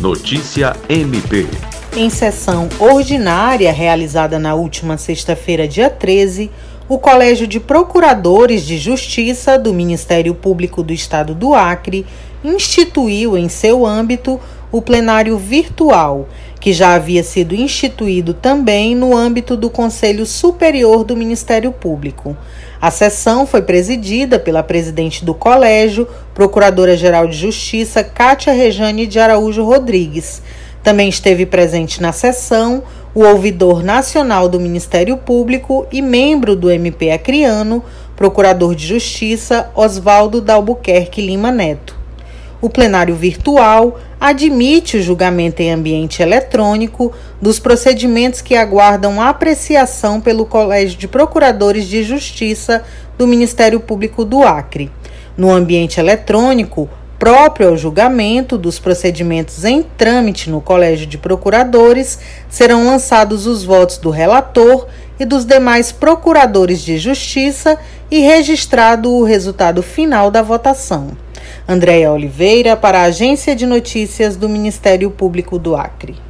Notícia MP. Em sessão ordinária realizada na última sexta-feira, dia 13, o Colégio de Procuradores de Justiça do Ministério Público do Estado do Acre instituiu em seu âmbito o plenário virtual, que já havia sido instituído também no âmbito do Conselho Superior do Ministério Público. A sessão foi presidida pela presidente do colégio, Procuradora-Geral de Justiça, Cátia Rejane de Araújo Rodrigues. Também esteve presente na sessão o ouvidor nacional do Ministério Público e membro do MP Acriano, Procurador de Justiça Oswaldo Dalbuquerque Lima Neto. O plenário virtual admite o julgamento em ambiente eletrônico dos procedimentos que aguardam apreciação pelo Colégio de Procuradores de Justiça do Ministério Público do Acre. No ambiente eletrônico, próprio ao julgamento dos procedimentos em trâmite no Colégio de Procuradores, serão lançados os votos do relator e dos demais procuradores de justiça e registrado o resultado final da votação. Andréia Oliveira, para a Agência de Notícias do Ministério Público do Acre.